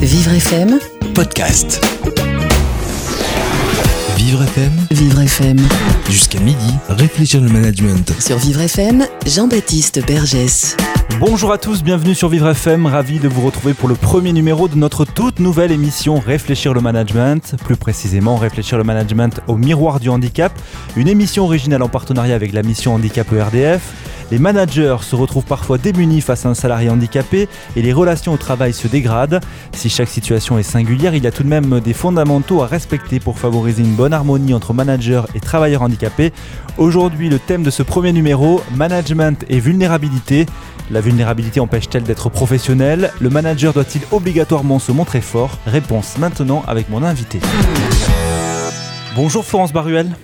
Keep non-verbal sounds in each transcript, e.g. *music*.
Vivre FM, podcast. Vivre FM, Vivre FM. jusqu'à midi, réfléchir le management. Sur Vivre FM, Jean-Baptiste Bergès. Bonjour à tous, bienvenue sur Vivre FM, ravi de vous retrouver pour le premier numéro de notre toute nouvelle émission Réfléchir le management, plus précisément Réfléchir le management au miroir du handicap, une émission originale en partenariat avec la mission Handicap ERDF. Les managers se retrouvent parfois démunis face à un salarié handicapé et les relations au travail se dégradent. Si chaque situation est singulière, il y a tout de même des fondamentaux à respecter pour favoriser une bonne harmonie entre managers et travailleurs handicapés. Aujourd'hui, le thème de ce premier numéro, management et vulnérabilité. La vulnérabilité empêche-t-elle d'être professionnel Le manager doit-il obligatoirement se montrer fort? Réponse maintenant avec mon invité. Bonjour Florence Baruel.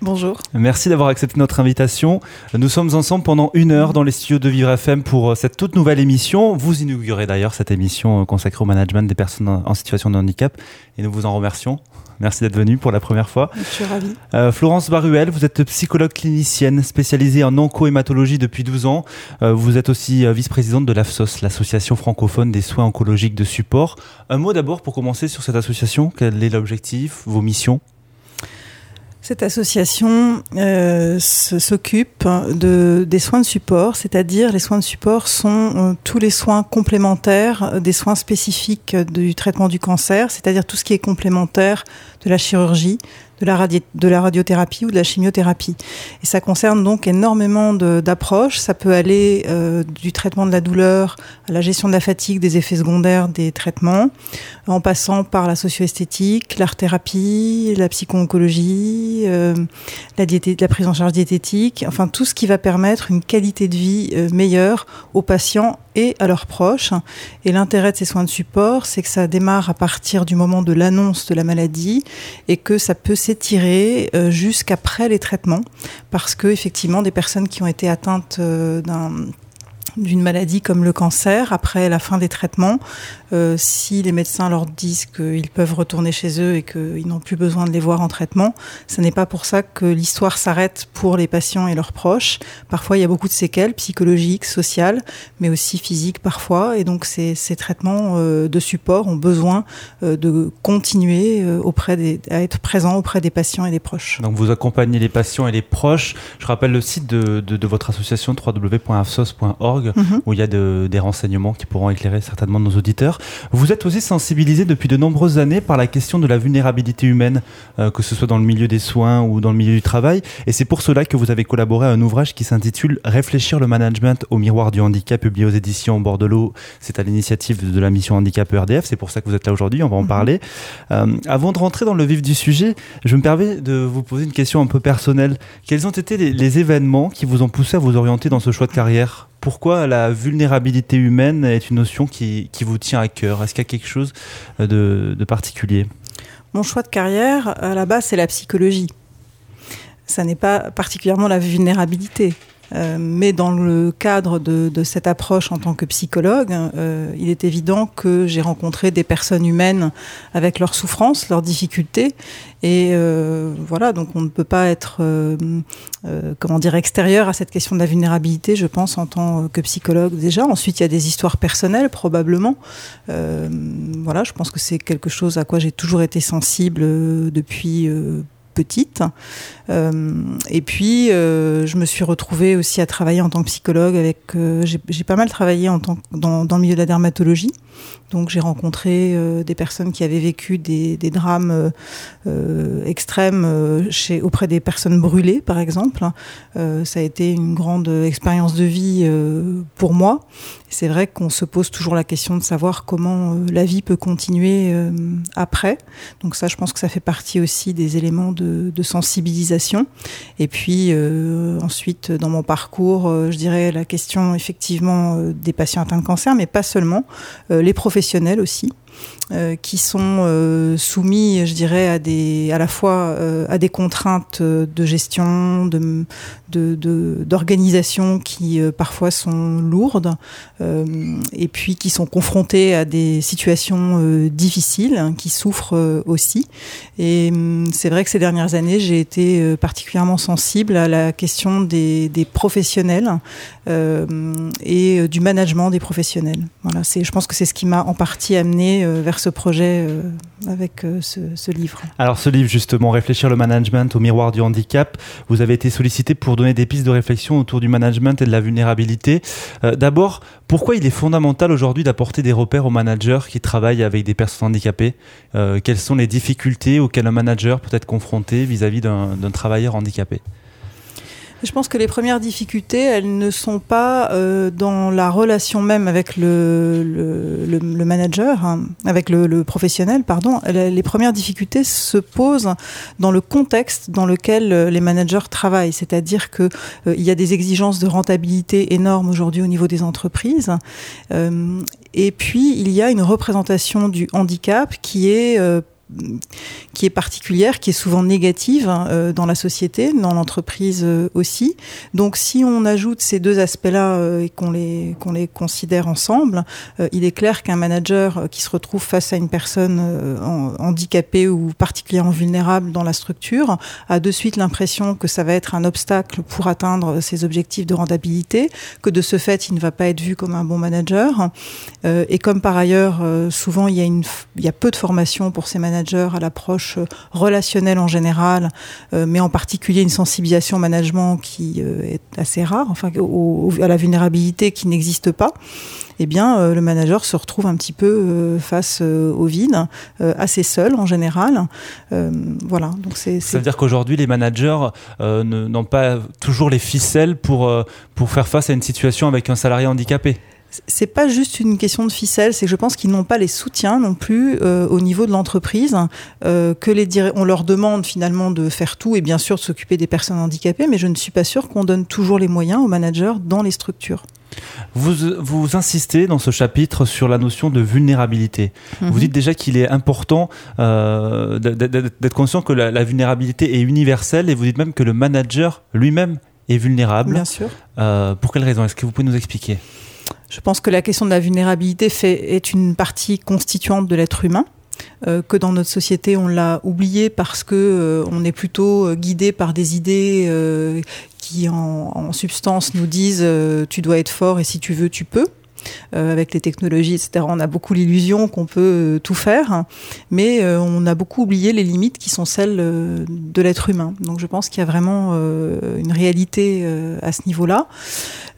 Bonjour. Merci d'avoir accepté notre invitation. Nous sommes ensemble pendant une heure dans les studios de Vivre FM pour euh, cette toute nouvelle émission. Vous inaugurez d'ailleurs cette émission euh, consacrée au management des personnes en situation de handicap et nous vous en remercions. Merci d'être venu pour la première fois. Je suis ravie. Euh, Florence Baruel, vous êtes psychologue clinicienne spécialisée en oncohématologie depuis 12 ans. Euh, vous êtes aussi euh, vice-présidente de l'AFSOS, l'association francophone des soins oncologiques de support. Un mot d'abord pour commencer sur cette association. Quel est l'objectif, vos missions? Cette association euh, s'occupe de, des soins de support, c'est-à-dire les soins de support sont euh, tous les soins complémentaires des soins spécifiques du traitement du cancer, c'est-à-dire tout ce qui est complémentaire de la chirurgie, de la, radiothérapie ou de la chimiothérapie. Et ça concerne donc énormément d'approches. Ça peut aller euh, du traitement de la douleur à la gestion de la fatigue, des effets secondaires des traitements, en passant par la socio-esthétique, l'art-thérapie, la psycho-oncologie, euh, la prise en charge diététique, enfin tout ce qui va permettre une qualité de vie euh, meilleure aux patients à leurs proches. Et l'intérêt de ces soins de support, c'est que ça démarre à partir du moment de l'annonce de la maladie et que ça peut s'étirer euh, jusqu'après les traitements, parce que effectivement, des personnes qui ont été atteintes euh, d'un d'une maladie comme le cancer, après la fin des traitements, euh, si les médecins leur disent qu'ils peuvent retourner chez eux et qu'ils n'ont plus besoin de les voir en traitement, ce n'est pas pour ça que l'histoire s'arrête pour les patients et leurs proches. Parfois, il y a beaucoup de séquelles psychologiques, sociales, mais aussi physiques parfois. Et donc, ces, traitements euh, de support ont besoin euh, de continuer auprès des, à être présents auprès des patients et des proches. Donc vous accompagnez les patients et les proches. Je rappelle le site de- de votre association www.afsos.org Mhm. où il y a de- des renseignements qui pourront éclairer certainement nos auditeurs. Vous êtes aussi sensibilisé depuis de nombreuses années par la question de la vulnérabilité humaine, euh, que ce soit dans le milieu des soins ou dans le milieu du travail. Et c'est pour cela que vous avez collaboré à un ouvrage qui s'intitule Réfléchir le management au miroir du handicap, publié aux éditions Bordelot. C'est à l'initiative de la mission Handicap ERDF. C'est pour ça que vous êtes là aujourd'hui. On va en Mhm. parler. Euh, avant de rentrer dans le vif du sujet, je me permets de vous poser une question un peu personnelle. Quels ont été les, les événements qui vous ont poussé à vous orienter dans ce choix de carrière? Pourquoi la vulnérabilité humaine est une notion qui, qui vous tient à cœur? Est-ce qu'il y a quelque chose de, de particulier? Mon choix de carrière, à la base, c'est la psychologie. Ça n'est pas particulièrement la vulnérabilité. Euh, mais dans le cadre de, de cette approche en tant que psychologue, euh, il est évident que j'ai rencontré des personnes humaines avec leurs souffrances, leurs difficultés, et euh, voilà. Donc on ne peut pas être, euh, euh, comment dire, extérieur à cette question de la vulnérabilité. Je pense en tant que psychologue déjà. Ensuite, il y a des histoires personnelles probablement. Voilà, je pense que c'est quelque chose à quoi j'ai toujours été sensible depuis Euh, et puis, euh, je me suis retrouvée aussi à travailler en tant que psychologue avec. euh, j'ai pas mal travaillé en tant, dans, dans le milieu de la dermatologie. Donc, j'ai rencontré des personnes qui avaient vécu des, des drames extrêmes chez, auprès des personnes brûlées, par exemple. Ça a été une grande expérience de vie pour moi. C'est vrai qu'on se pose toujours la question de savoir comment euh, la vie peut continuer euh, après. Donc ça, je pense que ça fait partie aussi des éléments de, de sensibilisation. Et puis euh, ensuite, dans mon parcours, euh, je dirais la question effectivement des patients atteints de cancer, mais pas seulement, les professionnels aussi. Euh, qui sont euh, soumis, je dirais, à des, à la fois euh, à des contraintes de gestion, de, de, de- d'organisation qui parfois sont lourdes, et puis qui sont confrontés à des situations difficiles, hein, qui souffrent aussi. Et c'est vrai que ces dernières années, j'ai été particulièrement sensible à la question des, des professionnels et du management des professionnels. Voilà, je pense que c'est ce qui m'a en partie amené vers ce projet avec ce, ce, livre. Alors ce livre justement, Réfléchir le management au miroir du handicap, vous avez été sollicité pour donner des pistes de réflexion autour du management et de la vulnérabilité. D'abord, pourquoi il est fondamental aujourd'hui d'apporter des repères aux managers qui travaillent avec des personnes handicapées? Quelles sont les difficultés auxquelles un manager peut être confronté vis-à-vis d'un travailleur handicapé? Je pense que les premières difficultés, elles ne sont pas euh, dans la relation même avec le, le, manager, hein, avec le, professionnel, pardon. Les premières difficultés se posent dans le contexte dans lequel euh, les managers travaillent, c'est-à-dire que euh, il y a des exigences de rentabilité énormes aujourd'hui au niveau des entreprises. Euh, et puis il y a une représentation du handicap qui est qui est particulière, qui est souvent négative hein, euh, dans la société, dans l'entreprise euh, aussi. Donc si on ajoute ces deux aspects-là euh, et qu'on les, qu'on les considère ensemble, il est clair qu'un manager qui se retrouve face à une personne handicapée ou particulièrement vulnérable dans la structure a de suite l'impression que ça va être un obstacle pour atteindre ses objectifs de rentabilité, que de ce fait il ne va pas être vu comme un bon manager. et comme par ailleurs souvent il y, a une, il y a peu de formation pour ces managers, à l'approche relationnelle en général, euh, mais en particulier une sensibilisation au management qui euh, est assez rare, enfin à la vulnérabilité qui n'existe pas eh bien, euh, le manager se retrouve un petit peu face au vide, assez seul en général. voilà. Donc c'est. Ça veut dire qu'aujourd'hui, les managers n'ont pas toujours les ficelles pour pour faire face à une situation avec un salarié handicapé? C'est pas juste une question de ficelle, c'est que je pense qu'ils n'ont pas les soutiens non plus euh, au niveau de l'entreprise, euh, que les on leur demande finalement de faire tout et bien sûr de s'occuper des personnes handicapées, mais je ne suis pas sûre qu'on donne toujours les moyens aux managers dans les structures. Vous, vous insistez dans ce chapitre sur la notion de vulnérabilité. Mhm. Vous dites déjà qu'il est important euh, d'être conscient que la, la, vulnérabilité est universelle et vous dites même que le manager lui-même est vulnérable. Bien sûr. pour quelle raison? Est-ce que vous pouvez nous expliquer? Je pense que la question de la vulnérabilité fait, est une partie constituante de l'être humain. Euh, que dans notre société on l'a oublié parce que euh, on est plutôt euh, guidé par des idées qui en, substance nous disent tu dois être fort et si tu veux tu peux. Euh, avec les technologies, etc. On a beaucoup l'illusion qu'on peut euh, tout faire, mais euh, on a beaucoup oublié les limites qui sont celles de l'être humain. Donc je pense qu'il y a vraiment une réalité à ce niveau-là.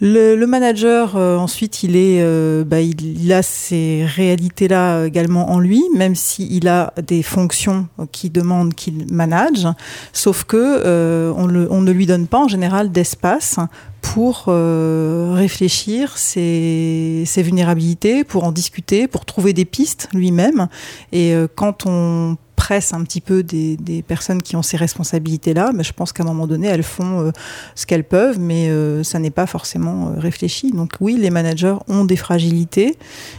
Le, manager, ensuite, il est, bah, il, a ces réalités-là également en lui, même s'il a des fonctions qui demandent qu'il manage, sauf que on, ne lui donne pas en général d'espace pour euh, réfléchir ses, ses, vulnérabilités, pour en discuter, pour trouver des pistes lui-même. Et euh, quand on presse un petit peu des, des personnes qui ont ces responsabilités-là, mais je pense qu'à un moment donné, elles font euh, ce qu'elles peuvent, mais euh, ça n'est pas forcément euh, réfléchi. Donc oui, les managers ont des fragilités.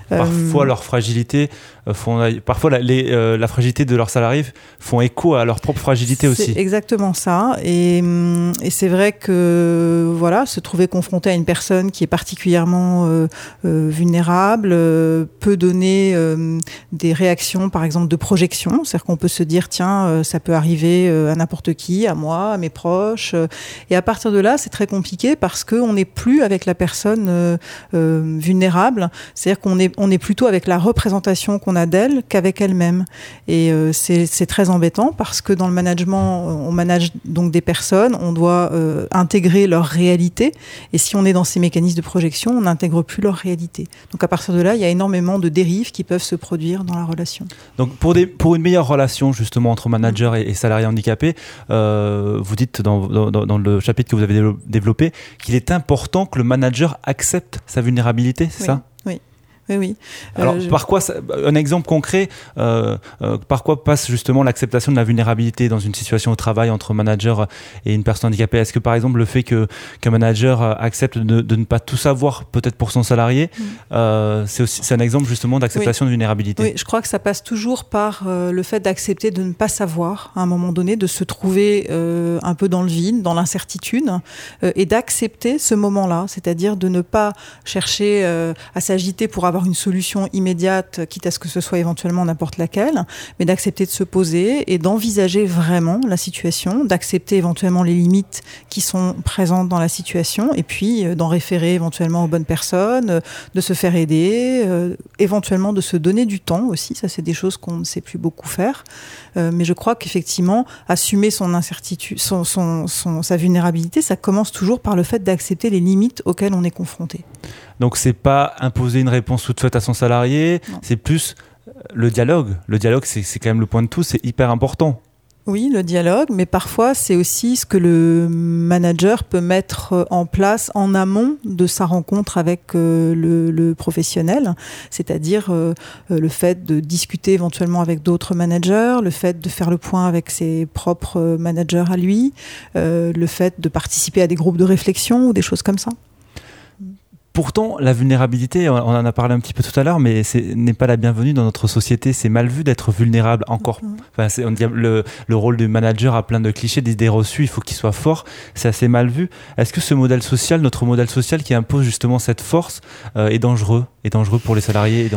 Parfois, leurs fragilités font, parfois la, les, la fragilité de leurs salariés font écho à leur propre fragilité aussi. Exactement ça. Et, hum, et c'est vrai que voilà, se trouver confronté à une personne qui est particulièrement vulnérable peut donner des réactions, par exemple, de projection. C'est-à-dire on peut se dire tiens, euh, ça peut arriver euh, à n'importe qui, à moi, à mes proches. Euh, et à partir de là, c'est très compliqué parce qu'on n'est plus avec la personne vulnérable. C'est-à-dire qu'on est, on est plutôt avec la représentation qu'on a d'elle qu'avec elle-même. Et c'est très embêtant parce que dans le management, on manage donc des personnes, on doit intégrer leur réalité. Et si on est dans ces mécanismes de projection, on n'intègre plus leur réalité. Donc à partir de là, il y a énormément de dérives qui peuvent se produire dans la relation. Donc pour, des, pour une meilleure relation, justement entre manager et, salarié handicapé. Euh, vous dites dans, dans, le chapitre que vous avez développé qu'il est important que le manager accepte sa vulnérabilité, c'est ça? Oui, Alors, euh, par quoi, un exemple concret, euh, euh, par quoi passe justement l'acceptation de la vulnérabilité dans une situation au travail entre manager et une personne handicapée? Est-ce que par exemple le fait qu'un manager accepte de, ne pas tout savoir, peut-être pour son salarié, mm. c'est aussi c'est un exemple justement d'acceptation de vulnérabilité? Oui, je crois que ça passe toujours par le fait d'accepter de ne pas savoir à un moment donné, de se trouver un peu dans le vide, dans l'incertitude, et d'accepter ce moment-là, c'est-à-dire de ne pas chercher à s'agiter pour avoir une solution immédiate, quitte à ce que ce soit éventuellement n'importe laquelle, mais d'accepter de se poser et d'envisager vraiment la situation, d'accepter éventuellement les limites qui sont présentes dans la situation, et puis euh, d'en référer éventuellement aux bonnes personnes, euh, de se faire aider, euh, éventuellement de se donner du temps aussi. Ça, c'est des choses qu'on ne sait plus beaucoup faire. mais je crois qu'effectivement, assumer son incertitude, son, son, sa vulnérabilité, ça commence toujours par le fait d'accepter les limites auxquelles on est confronté. Donc c'est pas imposer une réponse toute faite à son salarié, c'est plus le dialogue. Le dialogue, c'est quand même le point de tout, c'est hyper important. Oui, le dialogue, mais parfois c'est aussi ce que le manager peut mettre en place en amont de sa rencontre avec euh, le, professionnel, c'est-à-dire euh, le fait de discuter éventuellement avec d'autres managers, le fait de faire le point avec ses propres managers à lui, euh, le fait de participer à des groupes de réflexion ou des choses comme ça. Pourtant, la vulnérabilité, on en a parlé un petit peu tout à l'heure, mais ce n'est pas la bienvenue dans notre société. C'est mal vu d'être vulnérable encore. Mhm. Enfin, on dit, le, le, rôle du manager a plein de clichés, d'idées reçues, il faut qu'il soit fort. C'est assez mal vu. Est-ce que ce modèle social, notre modèle social qui impose justement cette force, euh, est dangereux? Est dangereux pour les salariés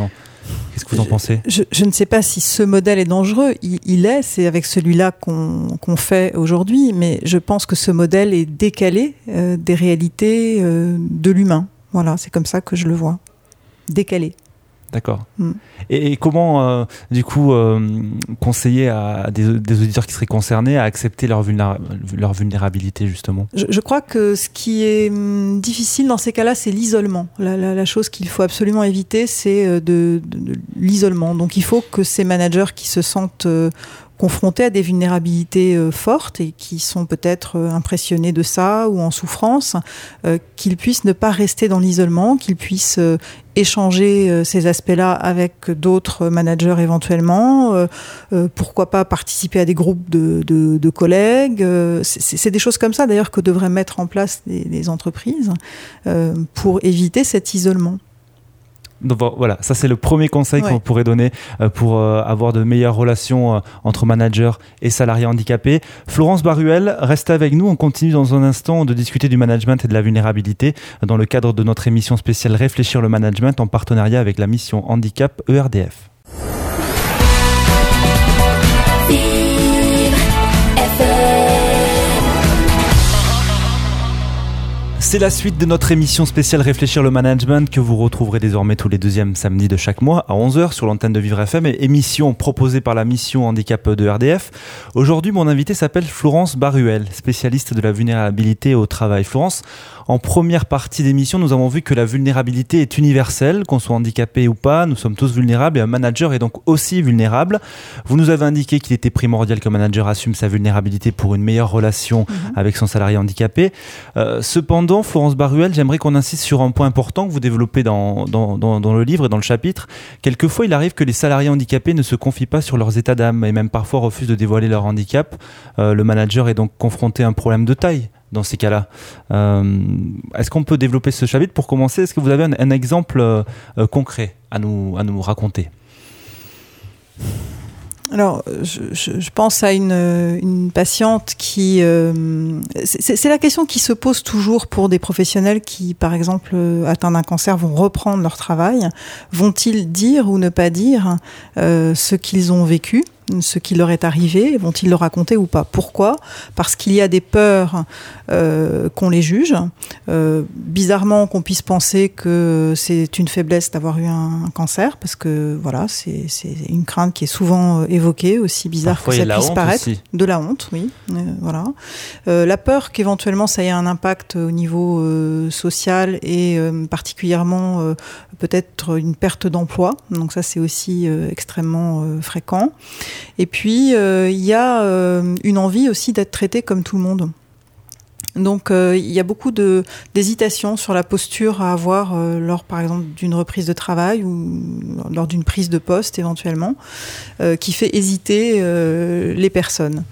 Qu'est-ce que vous en pensez? je, je, ne sais pas si ce modèle est dangereux. Il, est, c'est avec celui-là qu'on fait aujourd'hui, mais je pense que ce modèle est décalé euh, des réalités euh, de l'humain. Voilà, c'est comme ça que je le vois. Décalé. D'accord. Mm. Et, comment, euh, du coup, euh, conseiller à des, auditeurs qui seraient concernés à accepter leur, leur vulnérabilité, justement? Je, crois que ce qui est hum, difficile dans ces cas-là, c'est l'isolement. La, chose qu'il faut absolument éviter, c'est euh, de, l'isolement. Donc il faut que ces managers qui se sentent confrontés à des vulnérabilités euh, fortes et qui sont peut-être euh, impressionnés de ça ou en souffrance, euh, qu'ils puissent ne pas rester dans l'isolement, qu'ils puissent échanger ces aspects-là avec d'autres managers éventuellement, pourquoi pas participer à des groupes de, de, collègues. C'est des choses comme ça d'ailleurs que devraient mettre en place les, les entreprises pour éviter cet isolement. Donc voilà, ça c'est le premier conseil qu'on pourrait donner euh, pour euh, avoir de meilleures relations euh, entre managers et salariés handicapés. Florence Baruel, reste avec nous. On continue dans un instant de discuter du management et de la vulnérabilité dans le cadre de notre émission spéciale Réfléchir le management en partenariat avec la mission Handicap ERDF. C'est la suite de notre émission spéciale Réfléchir le management que vous retrouverez désormais tous les deuxièmes samedis de chaque mois à 11h sur l'antenne de Vivre FM et émission proposée par la mission handicap de RDF. Aujourd'hui, mon invité s'appelle Florence Baruel, spécialiste de la vulnérabilité au travail. Florence, en première partie d'émission, nous avons vu que la vulnérabilité est universelle, qu'on soit handicapé ou pas, nous sommes tous vulnérables et un manager est donc aussi vulnérable. Vous nous avez indiqué qu'il était primordial qu'un manager assume sa vulnérabilité pour une meilleure relation mhm. avec son salarié handicapé. Euh, cependant, Florence Baruel, j'aimerais qu'on insiste sur un point important que vous développez dans, dans, le livre et dans le chapitre. Quelquefois, il arrive que les salariés handicapés ne se confient pas sur leurs états d'âme et même parfois refusent de dévoiler leur handicap. Euh, le manager est donc confronté à un problème de taille dans ces cas-là. Euh, est-ce qu'on peut développer ce chapitre Pour commencer, est-ce que vous avez un, exemple euh, concret à nous, à nous raconter? Alors, je, pense à une, patiente qui... c'est la question qui se pose toujours pour des professionnels qui, par exemple, atteints d'un cancer, vont reprendre leur travail. Vont-ils dire ou ne pas dire ce qu'ils ont vécu? Ce qui leur est arrivé, vont-ils le raconter ou pas? Pourquoi? Parce qu'il y a des peurs euh, qu'on les juge. Euh, bizarrement, qu'on puisse penser que c'est une faiblesse d'avoir eu un, cancer, parce que voilà, c'est une crainte qui est souvent euh, évoquée, aussi bizarre que ça puisse paraître. De la honte, oui. voilà. la peur qu'éventuellement ça ait un impact au niveau social et particulièrement peut-être une perte d'emploi. Donc ça, c'est aussi extrêmement fréquent. Et puis, euh, il y a euh, une envie aussi d'être traité comme tout le monde. Donc euh, il y a beaucoup d'hésitation sur la posture à avoir lors par exemple d'une reprise de travail ou lors d'une prise de poste éventuellement, qui fait hésiter les personnes.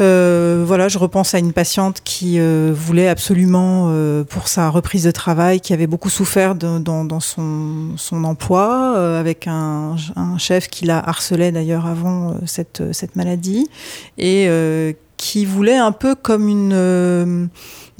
Euh, voilà, je repense à une patiente qui euh, voulait absolument, euh, pour sa reprise de travail, qui avait beaucoup souffert dans, dans, son, son emploi, euh, avec un, un, chef qui la harcelait d'ailleurs avant cette, cette maladie, et qui voulait un peu comme une euh,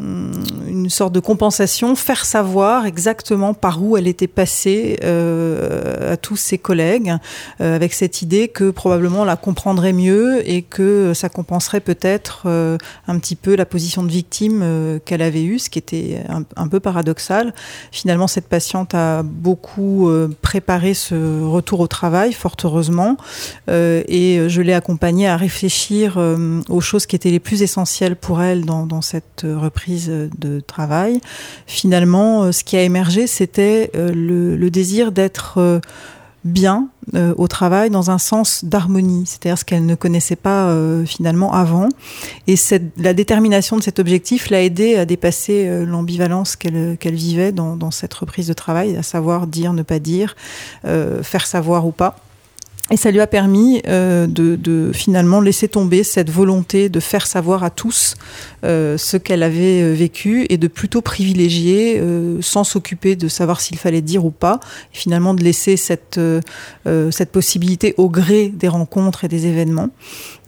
une sorte de compensation, faire savoir exactement par où elle était passée euh, à tous ses collègues, euh, avec cette idée que probablement on la comprendrait mieux et que ça compenserait peut-être euh, un petit peu la position de victime euh, qu'elle avait eue, ce qui était un, peu paradoxal. Finalement, cette patiente a beaucoup euh, préparé ce retour au travail, fort heureusement, euh, et je l'ai accompagnée à réfléchir aux choses qui étaient les plus essentielles pour elle dans, dans cette reprise de travail. Finalement, euh, ce qui a émergé, c'était euh, le, désir d'être euh, bien au travail dans un sens d'harmonie, c'est-à-dire ce qu'elle ne connaissait pas finalement avant. Et la détermination de cet objectif l'a aidé à dépasser l'ambivalence qu'elle qu vivait dans, cette reprise de travail, à savoir dire, ne pas dire, faire savoir ou pas. Et ça lui a permis de, finalement laisser tomber cette volonté de faire savoir à tous ce qu'elle avait euh, vécu et de plutôt privilégier, euh, sans s'occuper de savoir s'il fallait dire ou pas, et finalement de laisser cette, euh, cette possibilité au gré des rencontres et des événements,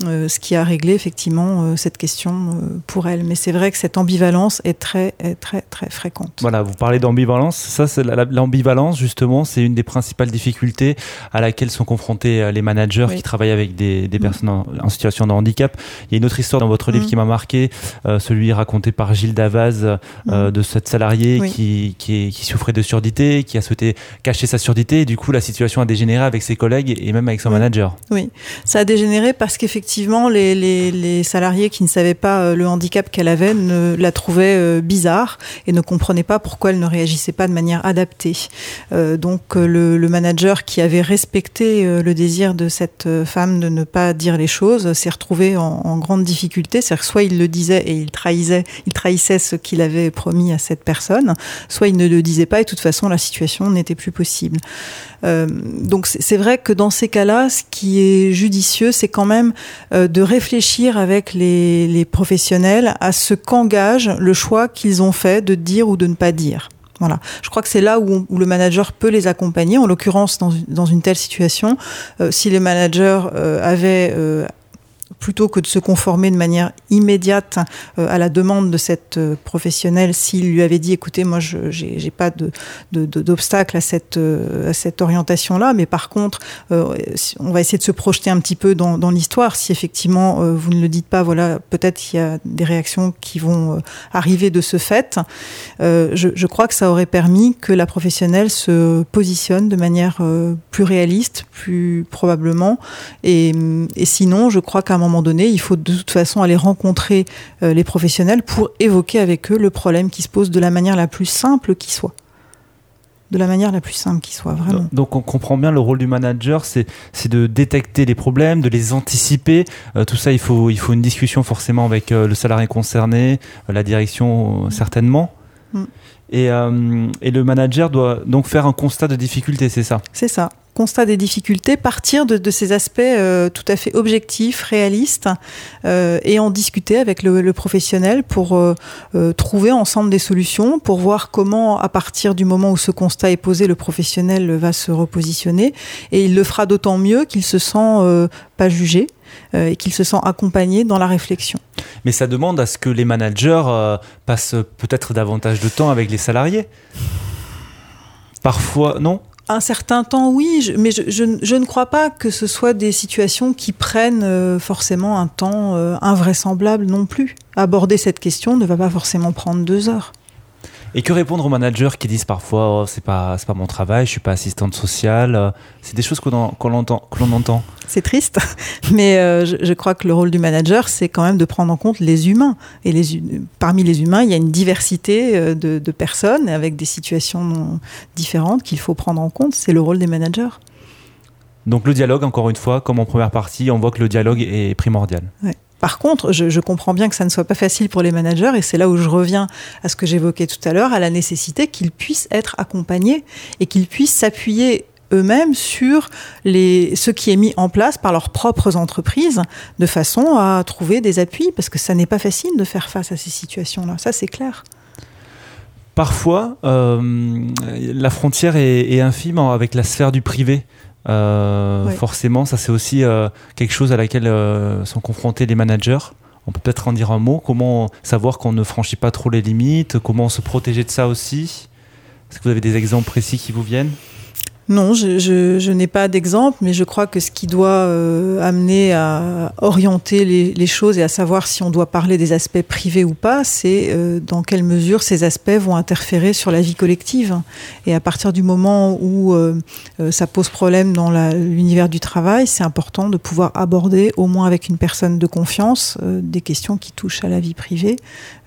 euh, ce qui a réglé effectivement cette question pour elle. Mais c'est vrai que cette ambivalence est très, est très, très fréquente. Voilà, vous parlez d'ambivalence. Ça, c'est l'ambivalence, justement, c'est une des principales difficultés à laquelle sont confrontés les managers oui. qui travaillent avec des, des personnes en, en, situation de handicap. Il y a une autre histoire dans votre livre mmh. qui m'a marqué, euh, celui raconté par Gilles Davaz euh, mmh. de cette salariée oui. qui, qui, souffrait de surdité, qui a souhaité cacher sa surdité. Et du coup, la situation a dégénéré avec ses collègues et même avec son oui. manager. Oui, ça a dégénéré parce qu'effectivement, les, les, les, salariés qui ne savaient pas euh, le handicap qu'elle avait ne, la trouvaient euh, bizarre et ne comprenaient pas pourquoi elle ne réagissait pas de manière adaptée. Euh, donc, le, le, manager qui avait respecté le désir de cette euh, femme de ne pas dire les choses s'est retrouvé en, en, grande difficulté. C'est-à-dire soit il le disait et il trahissait, ce qu'il avait promis à cette personne, soit il ne le disait pas et de toute façon la situation n'était plus possible. Euh, donc c'est vrai que dans ces cas-là, ce qui est judicieux, c'est quand même euh, de réfléchir avec les, professionnels à ce qu'engage le choix qu'ils ont fait de dire ou de ne pas dire. Voilà. Je crois que c'est là où, le manager peut les accompagner. En l'occurrence, dans, une telle situation, euh, si les managers avaient plutôt que de se conformer de manière immédiate euh, à la demande de cette euh, professionnelle, s'il lui avait dit, écoutez, moi, je n'ai pas d'obstacle à cette, euh, à cette orientation-là, mais par contre, on va essayer de se projeter un petit peu dans, l'histoire. Si effectivement vous ne le dites pas, voilà, peut-être il y a des réactions qui vont arriver de ce fait. Je, je, crois que ça aurait permis que la professionnelle se positionne de manière plus réaliste, plus probablement, et, et sinon, je crois qu'à un moment donné, il faut de toute façon aller rencontrer euh, les professionnels pour évoquer avec eux le problème qui se pose de la manière la plus simple qui soit de la manière la plus simple qui soit vraiment. Donc on comprend bien le rôle du manager, c'est de détecter les problèmes, de les anticiper. Euh, tout ça, il faut, il faut une discussion forcément avec euh, le salarié concerné, euh, la direction certainement. Mm. Et, euh, et le manager doit donc faire un constat de difficulté, c'est ça? C'est ça. Constat des difficultés, partir de, ces aspects euh, tout à fait objectifs, réalistes, euh, et en discuter avec le, le professionnel pour trouver ensemble des solutions, pour voir comment, à partir du moment où ce constat est posé, le professionnel va se repositionner, et il le fera d'autant mieux qu'il se sent pas jugé et qu'il se sent accompagné dans la réflexion. Mais ça demande à ce que les managers euh, passent peut-être davantage de temps avec les salariés. Parfois, non? Un certain temps, oui, je, mais je, je, je, ne crois pas que ce soit des situations qui prennent euh, forcément un temps euh, invraisemblable non plus. Aborder cette question ne va pas forcément prendre deux heures. Et que répondre aux managers qui disent parfois oh, c'est pas c'est pas mon travail, je suis pas assistante sociale. C'est des choses qu'on qu entend que l'on entend. C'est triste, *laughs* mais euh, je, je, crois que le rôle du manager c'est quand même de prendre en compte les humains et les parmi les humains il y a une diversité euh, de, de personnes avec des situations différentes qu'il faut prendre en compte. C'est le rôle des managers. Donc le dialogue, encore une fois, comme en première partie, on voit que le dialogue est primordial. Ouais. Par contre, je, comprends bien que ça ne soit pas facile pour les managers, et c'est là où je reviens à ce que j'évoquais tout à l'heure, à la nécessité qu'ils puissent être accompagnés et qu'ils puissent s'appuyer eux-mêmes sur ce qui est mis en place par leurs propres entreprises, de façon à trouver des appuis, parce que ça n'est pas facile de faire face à ces situations-là, ça c'est clair. Parfois, euh, la frontière est infime avec la sphère du privé. Euh, ouais. Forcément, ça c'est aussi euh, quelque chose à laquelle euh, sont confrontés les managers On peut peut-être en dire un mot. Comment savoir qu'on ne franchit pas trop les limites? Comment se protéger de ça aussi? Est-ce que vous avez des exemples précis qui vous viennent? Non, je, n'ai pas d'exemple, mais je crois que ce qui doit euh, amener à orienter les, les, choses et à savoir si on doit parler des aspects privés ou pas, c'est euh, dans quelle mesure ces aspects vont interférer sur la vie collective. Et à partir du moment où euh, ça pose problème dans l'univers du travail, c'est important de pouvoir aborder, au moins avec une personne de confiance, des questions qui touchent à la vie privée,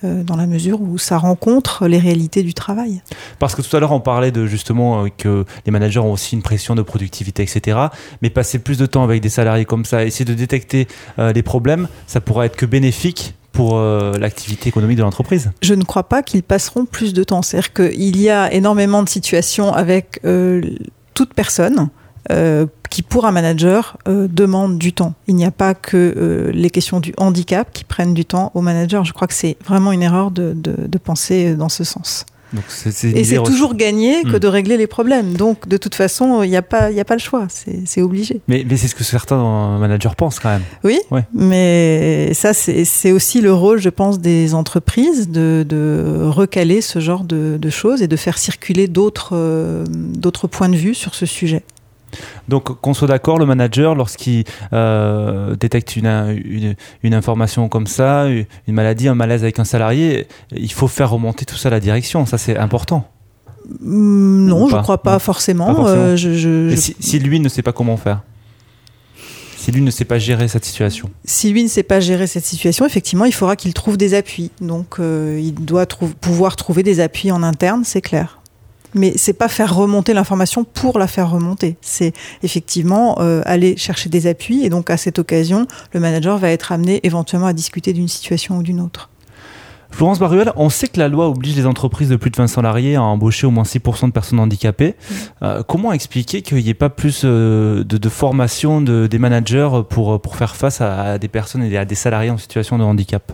dans la mesure où ça rencontre les réalités du travail. Parce que tout à l'heure, on parlait de justement que les managers ont aussi une pression de productivité, etc. Mais passer plus de temps avec des salariés comme ça, essayer de détecter euh, les problèmes, ça pourra être que bénéfique pour euh, l'activité économique de l'entreprise Je ne crois pas qu'ils passeront plus de temps. C'est-à-dire qu'il y a énormément de situations avec euh, toute personne. Euh, qui pour un manager demande du temps. Il n'y a pas que les questions du handicap qui prennent du temps au manager. Je crois que c'est vraiment une erreur de penser dans ce sens. Donc Et c'est toujours gagné que Hmm. de régler les problèmes. Donc, de toute façon, il n'y a, pas- y a pas le choix. C'est obligé. Mais, mais c'est ce que certains euh, managers pensent quand même. Oui, Ouais. mais ça, c'est c'est aussi le rôle, je pense, des entreprises de, de recaler ce genre de, de choses et de faire circuler d'autres euh, d'autres points de vue sur ce sujet. Donc qu'on soit d'accord, le manager, lorsqu'il euh, détecte une, une, une information comme ça, une maladie, un malaise avec un salarié, il faut faire remonter tout ça à la direction. Ça, c'est important. Hum, Non, je pas crois pas Non. forcément. Pas forcément. Euh, je- je- Et je- si, si lui ne sait pas comment faire Si lui ne sait pas gérer cette situation si lui ne sait pas gérer cette situation, effectivement, il faudra qu'il trouve des appuis. Donc, euh, il doit trou- pouvoir trouver des appuis en interne, c'est clair. Mais c'est pas faire remonter l'information pour la faire remonter. C'est effectivement euh, aller chercher des appuis. Et donc, à cette occasion, le manager va être amené éventuellement à discuter d'une situation ou d'une autre. Florence Baruel, on sait que la loi oblige les entreprises de plus de 20 salariés à embaucher au moins 6% de personnes handicapées. Euh, comment expliquer qu'il n'y ait pas plus euh, de, de formation de, des managers pour, pour faire face à, à des personnes et à des salariés en situation de handicap?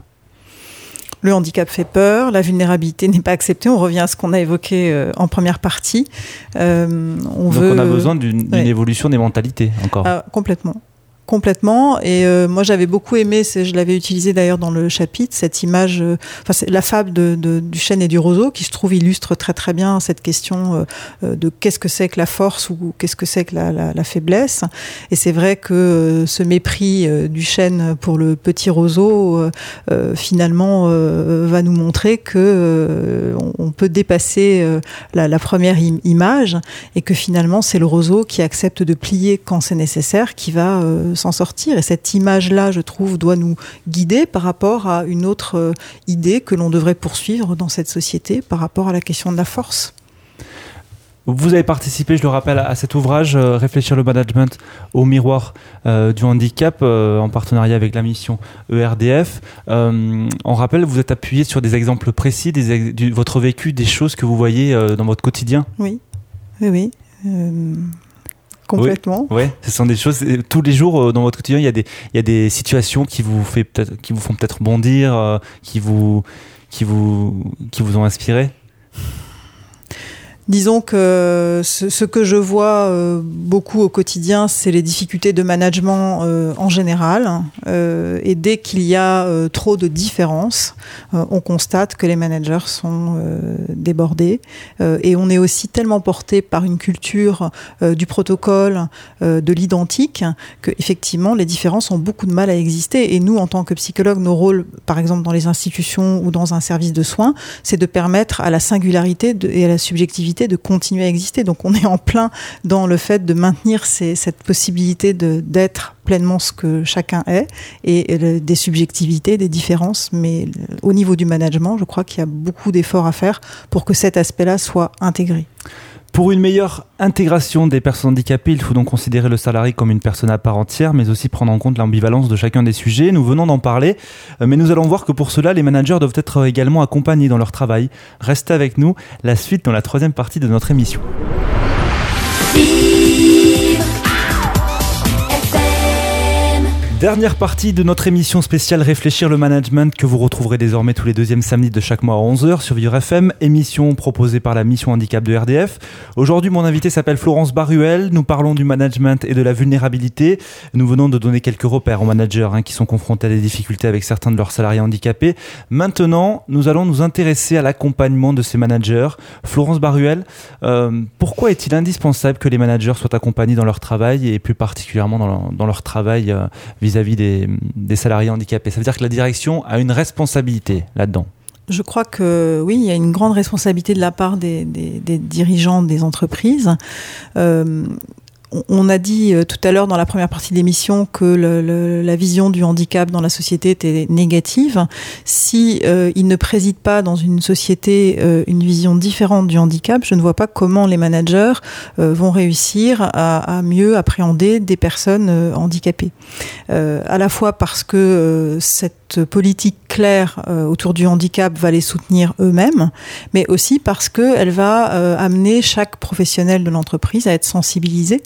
Le handicap fait peur, la vulnérabilité n'est pas acceptée. On revient à ce qu'on a évoqué euh, en première partie. Euh, on Donc veut on a besoin d'une d'une ouais. évolution des mentalités encore. Ah, complètement. Complètement. Et euh, moi, j'avais beaucoup aimé, je l'avais utilisé d'ailleurs dans le chapitre, cette image, euh, enfin, la fable du chêne et du roseau, qui je trouve illustre très très bien cette question euh, de qu'est-ce que c'est que la force ou qu'est-ce que c'est que la, faiblesse. Et c'est vrai que ce mépris du chêne pour le petit roseau, finalement, va nous montrer que on, peut dépasser la, première im- image et que finalement c'est le roseau qui accepte de plier quand c'est nécessaire qui va s'en sortir. Et cette image-là, je trouve, doit nous guider par rapport à une autre euh, idée que l'on devrait poursuivre dans cette société par rapport à la question de la force. Vous avez participé, je le rappelle, à cet ouvrage euh, Réfléchir le management au miroir euh, du handicap euh, en partenariat avec la mission ERDF. On rappelle, vous êtes appuyé sur des exemples précis, des ex- du- votre vécu, des choses que vous voyez dans votre quotidien? Oui, oui, oui. Complètement. Ouais, ce sont des choses euh, tous les jours euh, dans votre quotidien. Il y a des, il y a des situations qui vous fait peut-être, qui vous font peut-être bondir, euh, qui vous, qui vous, qui vous ont inspiré? Disons que ce, que je vois euh, beaucoup au quotidien, c'est les difficultés de management euh, en général. Euh, et dès qu'il y a trop de différences, on constate que les managers sont débordés. Et on est aussi tellement porté par une culture du protocole, de l'identique, que effectivement les différences ont beaucoup de mal à exister. Et nous, en tant que psychologues, nos rôles, par exemple dans les institutions ou dans un service de soins, c'est de permettre à la singularité et à la subjectivité de continuer à exister. Donc on est en plein dans le fait de maintenir cette possibilité d'être pleinement ce que chacun est et, des subjectivités, des différences. Mais au niveau du management, je crois qu'il y a beaucoup d'efforts à faire pour que cet aspect-là soit intégré. Pour une meilleure intégration des personnes handicapées, il faut donc considérer le salarié comme une personne à part entière, mais aussi prendre en compte l'ambivalence de chacun des sujets. Nous venons d'en parler, euh, mais nous allons voir que pour cela, les managers doivent être également accompagnés dans leur travail. Restez avec nous, la suite dans la troisième partie de notre émission. Dernière partie de notre émission spéciale Réfléchir le management que vous retrouverez désormais tous les deuxièmes samedis de chaque mois à 11h sur Vivre FM, émission proposée par la mission handicap de RDF. Aujourd'hui, mon invité s'appelle Florence Baruel. Nous parlons du management et de la vulnérabilité. Nous venons de donner quelques repères aux managers hein, qui sont confrontés à des difficultés avec certains de leurs salariés handicapés. Maintenant, nous allons nous intéresser à l'accompagnement de ces managers. Florence Baruel, euh, pourquoi est-il indispensable que les managers soient accompagnés dans leur travail et plus particulièrement dans leur, dans leur travail euh, vis-à-vis des, salariés handicapés. Ça veut dire que la direction a une responsabilité là-dedans. Je crois que oui, il y a une grande responsabilité de la part des dirigeants des entreprises. Euh, on a dit euh, tout à l'heure dans la première partie de l'émission que la vision du handicap dans la société était négative. Si euh, il ne préside pas dans une société euh, une vision différente du handicap, je ne vois pas comment les managers euh, vont réussir à, mieux appréhender des personnes handicapées. à la fois parce que cette politique claire autour du handicap va les soutenir eux-mêmes, mais aussi parce qu'elle va amener chaque professionnel de l'entreprise à être sensibilisé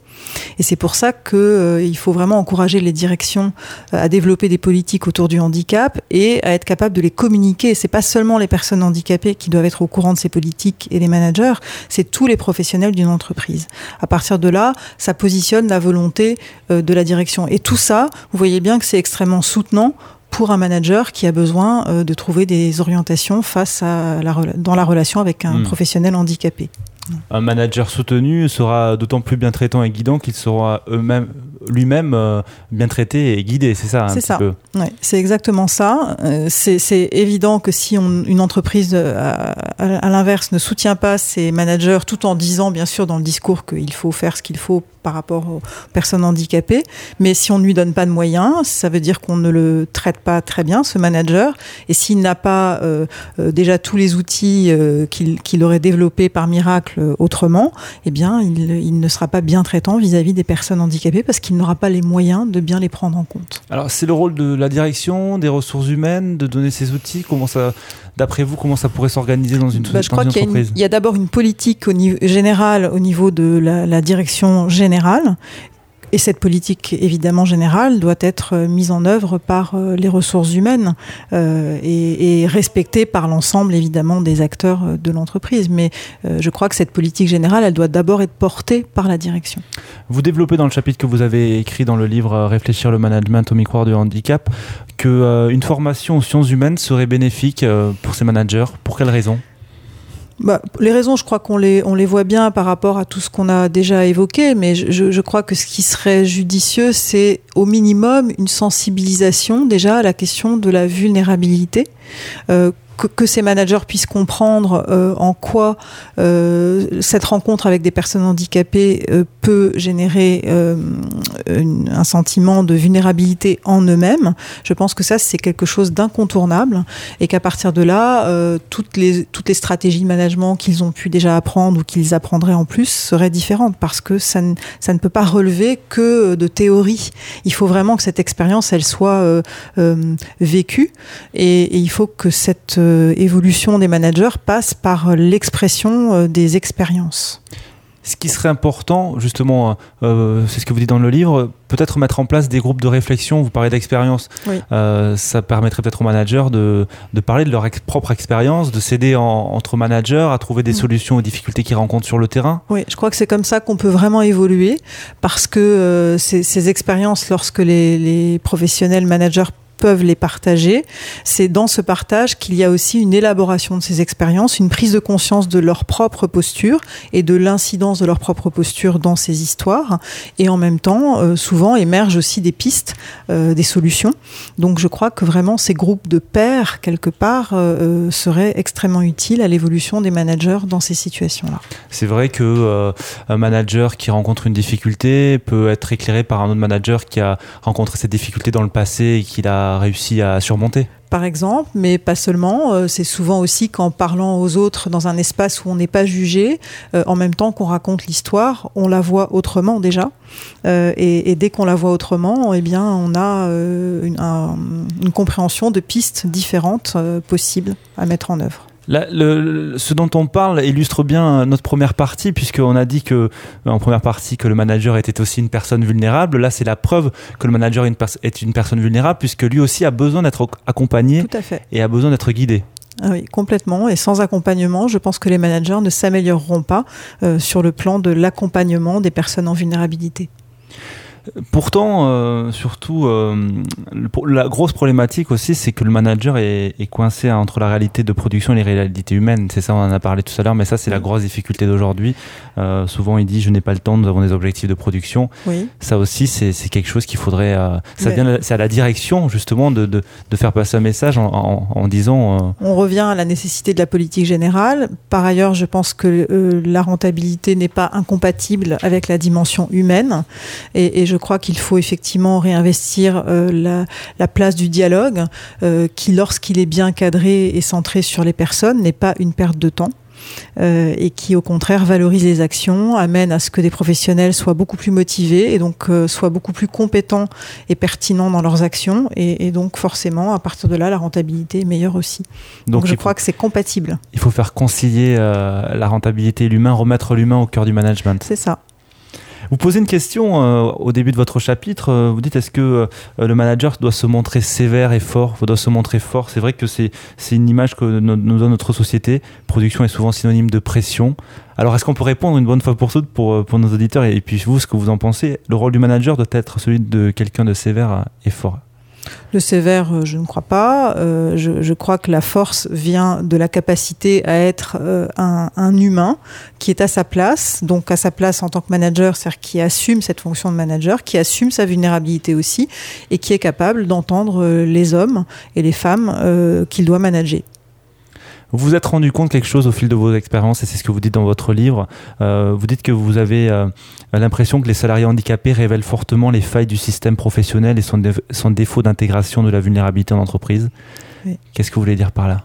et c'est pour ça qu'il euh, faut vraiment encourager les directions euh, à développer des politiques autour du handicap et à être capable de les communiquer. C'est pas seulement les personnes handicapées qui doivent être au courant de ces politiques et les managers, c'est tous les professionnels d'une entreprise. À partir de là, ça positionne la volonté euh, de la direction. Et tout ça, vous voyez bien que c'est extrêmement soutenant pour un manager qui a besoin euh, de trouver des orientations face à la, dans la relation avec un mmh. professionnel handicapé. Un manager soutenu sera d'autant plus bien traitant et guidant qu'il sera eux-mêmes lui-même euh, bien traité et guidé, c'est ça C'est ça. Ouais, c'est exactement ça. Euh, c'est évident que si on, une entreprise, euh, à, à, à l'inverse, ne soutient pas ses managers, tout en disant bien sûr dans le discours qu'il faut faire ce qu'il faut par rapport aux personnes handicapées, mais si on ne lui donne pas de moyens, ça veut dire qu'on ne le traite pas très bien, ce manager. Et s'il n'a pas euh, déjà tous les outils euh, qu'il qu aurait développés par miracle autrement, eh bien, il, il ne sera pas bien traitant vis-à-vis -vis des personnes handicapées parce qu'il n'aura pas les moyens de bien les prendre en compte. Alors, c'est le rôle de la direction, des ressources humaines, de donner ces outils. Comment ça, d'après vous, comment ça pourrait s'organiser dans une, bah, je dans crois une qu'il entreprise? Il y a, a d'abord une politique au niveau général au niveau de la, la direction générale et cette politique, évidemment générale, doit être mise en œuvre par les ressources humaines euh, et, respectée par l'ensemble, évidemment, des acteurs de l'entreprise. Mais euh, je crois que cette politique générale, elle doit d'abord être portée par la direction. Vous développez dans le chapitre que vous avez écrit dans le livre Réfléchir le management au micro du handicap que euh, une formation aux sciences humaines serait bénéfique euh, pour ces managers. Pour quelles raisons bah, les raisons, je crois qu'on les, on les voit bien par rapport à tout ce qu'on a déjà évoqué, mais je, crois que ce qui serait judicieux, c'est au minimum une sensibilisation déjà à la question de la vulnérabilité. Euh, que, ces managers puissent comprendre euh, en quoi euh, cette rencontre avec des personnes handicapées euh, peut générer un sentiment de vulnérabilité en eux-mêmes. Je pense que ça, c'est quelque chose d'incontournable et qu'à partir de là, toutes, les, toutes les stratégies de management qu'ils ont pu déjà apprendre ou qu'ils apprendraient en plus seraient différentes parce que ça ne, ça ne peut pas relever que de théorie. Il faut vraiment que cette expérience, elle soit vécue et, il faut que cette évolution des managers passe par l'expression euh, des expériences. Ce qui serait important, justement, euh, c'est ce que vous dites dans le livre, peut-être mettre en place des groupes de réflexion. Vous parlez d'expérience. Oui. Euh, ça permettrait peut-être aux managers de, de, parler de leur ex propre expérience, de s'aider entre managers à trouver des mmh. solutions aux difficultés qu'ils rencontrent sur le terrain. Oui, je crois que c'est comme ça qu'on peut vraiment évoluer parce que euh, ces, ces expériences, lorsque les, les professionnels managers peuvent les partager. C'est dans ce partage qu'il y a aussi une élaboration de ces expériences, une prise de conscience de leur propre posture et de l'incidence de leur propre posture dans ces histoires. Et en même temps, euh, souvent émergent aussi des pistes, euh, des solutions. Donc je crois que vraiment ces groupes de pairs, quelque part, euh, seraient extrêmement utiles à l'évolution des managers dans ces situations-là. C'est vrai que un manager qui rencontre une difficulté peut être éclairé par un autre manager qui a rencontré cette difficulté dans le passé et qui l'a réussi à surmonter par exemple, mais pas seulement. Euh, c'est souvent aussi qu'en parlant aux autres dans un espace où on n'est pas jugé, euh, en même temps qu'on raconte l'histoire, on la voit autrement déjà. Euh, et, dès qu'on la voit autrement, eh bien, on a une, un, une, compréhension de pistes différentes possibles à mettre en œuvre. Là, le, ce dont on parle illustre bien notre première partie, puisqu'on a dit que, en première partie, que le manager était aussi une personne vulnérable. Là, c'est la preuve que le manager est une, est une, personne vulnérable, puisque lui aussi a besoin d'être accompagné et a besoin d'être guidé. Ah oui, complètement. Et sans accompagnement, je pense que les managers ne s'amélioreront pas euh, sur le plan de l'accompagnement des personnes en vulnérabilité. Pourtant, euh, surtout, euh, la grosse problématique aussi, c'est que le manager est, est, coincé entre la réalité de production et les réalités humaines. C'est ça, on en a parlé tout à l'heure, mais ça, c'est la grosse difficulté d'aujourd'hui. Euh, souvent, il dit Je n'ai pas le temps, nous avons des objectifs de production. Oui. Ça aussi, c'est quelque chose qu'il faudrait. Ça vient, c'est à la direction, justement, de, de, de, faire passer un message en, en, en disant. On revient à la nécessité de la politique générale. Par ailleurs, je pense que la rentabilité n'est pas incompatible avec la dimension humaine. Et, et je crois qu'il faut effectivement réinvestir euh, la, la, place du dialogue, euh, qui, lorsqu'il est bien cadré et centré sur les personnes, n'est pas une perte de temps. Euh, et qui au contraire valorise les actions, amène à ce que des professionnels soient beaucoup plus motivés et donc euh, soient beaucoup plus compétents et pertinents dans leurs actions et, et, donc forcément à partir de là la rentabilité est meilleure aussi. Donc, donc je crois faut, que c'est compatible. Il faut faire concilier euh, la rentabilité et l'humain, remettre l'humain au cœur du management. C'est ça. Vous posez une question euh, au début de votre chapitre. Euh, vous dites est-ce que euh, le manager doit se montrer sévère et fort doit se montrer fort? C'est vrai que c'est une image que nous donne notre société. Production est souvent synonyme de pression. Alors, est-ce qu'on peut répondre une bonne fois pour toutes pour, pour nos auditeurs et, et puis vous, ce que vous en pensez? Le rôle du manager doit être celui de quelqu'un de sévère et fort. Le sévère, je ne crois pas. Euh, je, crois que la force vient de la capacité à être euh, un, humain qui est à sa place, donc à sa place en tant que manager, c'est-à-dire qui assume cette fonction de manager, qui assume sa vulnérabilité aussi, et qui est capable d'entendre les hommes et les femmes euh, qu'il doit manager. Vous vous êtes rendu compte quelque chose au fil de vos expériences, et c'est ce que vous dites dans votre livre. Euh, vous dites que vous avez euh, l'impression que les salariés handicapés révèlent fortement les failles du système professionnel et son, dé son défaut d'intégration de la vulnérabilité en entreprise. Oui. Qu'est-ce que vous voulez dire par là?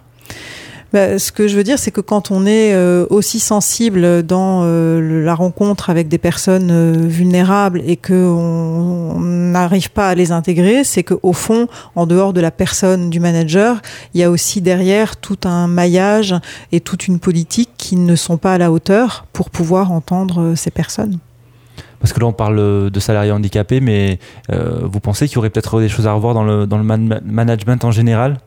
Bah, ce que je veux dire, c'est que quand on est euh, aussi sensible dans euh, la rencontre avec des personnes euh, vulnérables et qu'on n'arrive pas à les intégrer, c'est qu'au fond, en dehors de la personne du manager, il y a aussi derrière tout un maillage et toute une politique qui ne sont pas à la hauteur pour pouvoir entendre ces personnes. Parce que là, on parle de salariés handicapés, mais vous pensez qu'il y aurait peut-être des choses à revoir dans le, dans le man management en général?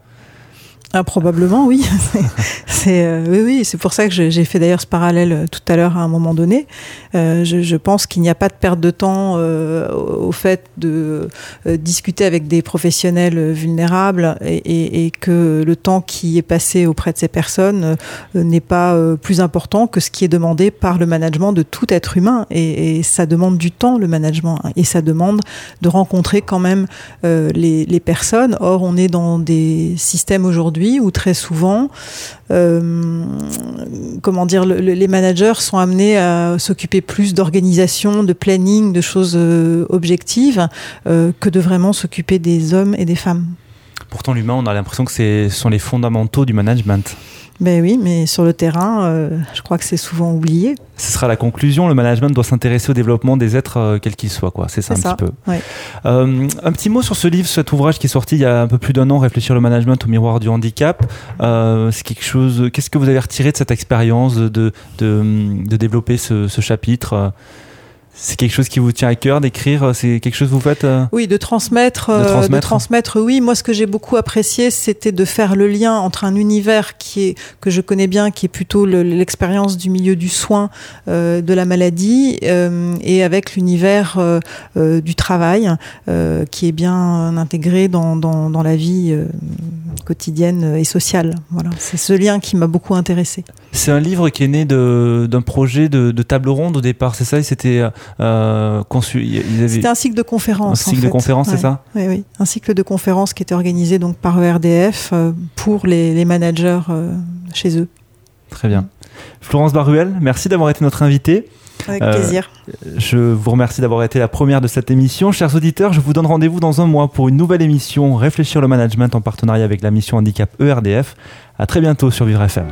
Ah, probablement, oui. *laughs* c'est euh, oui, oui. C'est pour ça que j'ai fait d'ailleurs ce parallèle euh, tout à l'heure à un moment donné. Euh, je, je, pense qu'il n'y a pas de perte de temps euh, au fait de euh, discuter avec des professionnels vulnérables et, et, et, que le temps qui est passé auprès de ces personnes n'est pas plus important que ce qui est demandé par le management de tout être humain. Et, et ça demande du temps, le management, et ça demande de rencontrer quand même les, les personnes. Or, on est dans des systèmes aujourd'hui où très souvent, euh, comment dire, le, les managers sont amenés à s'occuper plus d'organisation, de planning, de choses euh, objectives, euh, que de vraiment s'occuper des hommes et des femmes. Pourtant, l'humain, on a l'impression que ce sont les fondamentaux du management. Ben oui, mais sur le terrain, euh, je crois que c'est souvent oublié. Ce sera la conclusion. Le management doit s'intéresser au développement des êtres, euh, quels qu'ils soient. Quoi. C'est ça un ça. petit peu. Ouais. Euh, un petit mot sur ce livre, cet ouvrage qui est sorti il y a un peu plus d'un an, Réfléchir le management au miroir du handicap. C'est quelque chose. Qu'est-ce que vous avez retiré de cette expérience de, de, de, développer ce, ce chapitre c'est quelque chose qui vous tient à cœur d'écrire C'est quelque chose que vous faites euh... Oui, de transmettre, de transmettre. de transmettre. Oui, moi, ce que j'ai beaucoup apprécié, c'était de faire le lien entre un univers qui est que je connais bien, qui est plutôt l'expérience du milieu du soin, euh, de la maladie, euh, et avec l'univers euh, du travail, euh, qui est bien intégré dans, dans, dans la vie euh, quotidienne et sociale. Voilà, c'est ce lien qui m'a beaucoup intéressé. C'est un livre qui est né d'un projet de, de, table ronde au départ, c'est ça? C'était euh, conçu. Avaient... C'était un cycle de conférences. Un cycle en fait. de conférences, ouais. c'est ça Oui, oui. Un cycle de conférences qui était organisé donc par ERDF euh, pour les, les managers euh, chez eux. Très bien. Florence Baruel, merci d'avoir été notre invitée. Avec euh, plaisir. Je vous remercie d'avoir été la première de cette émission. Chers auditeurs, je vous donne rendez-vous dans un mois pour une nouvelle émission Réfléchir le management en partenariat avec la mission handicap ERDF. À très bientôt sur Vivre FM.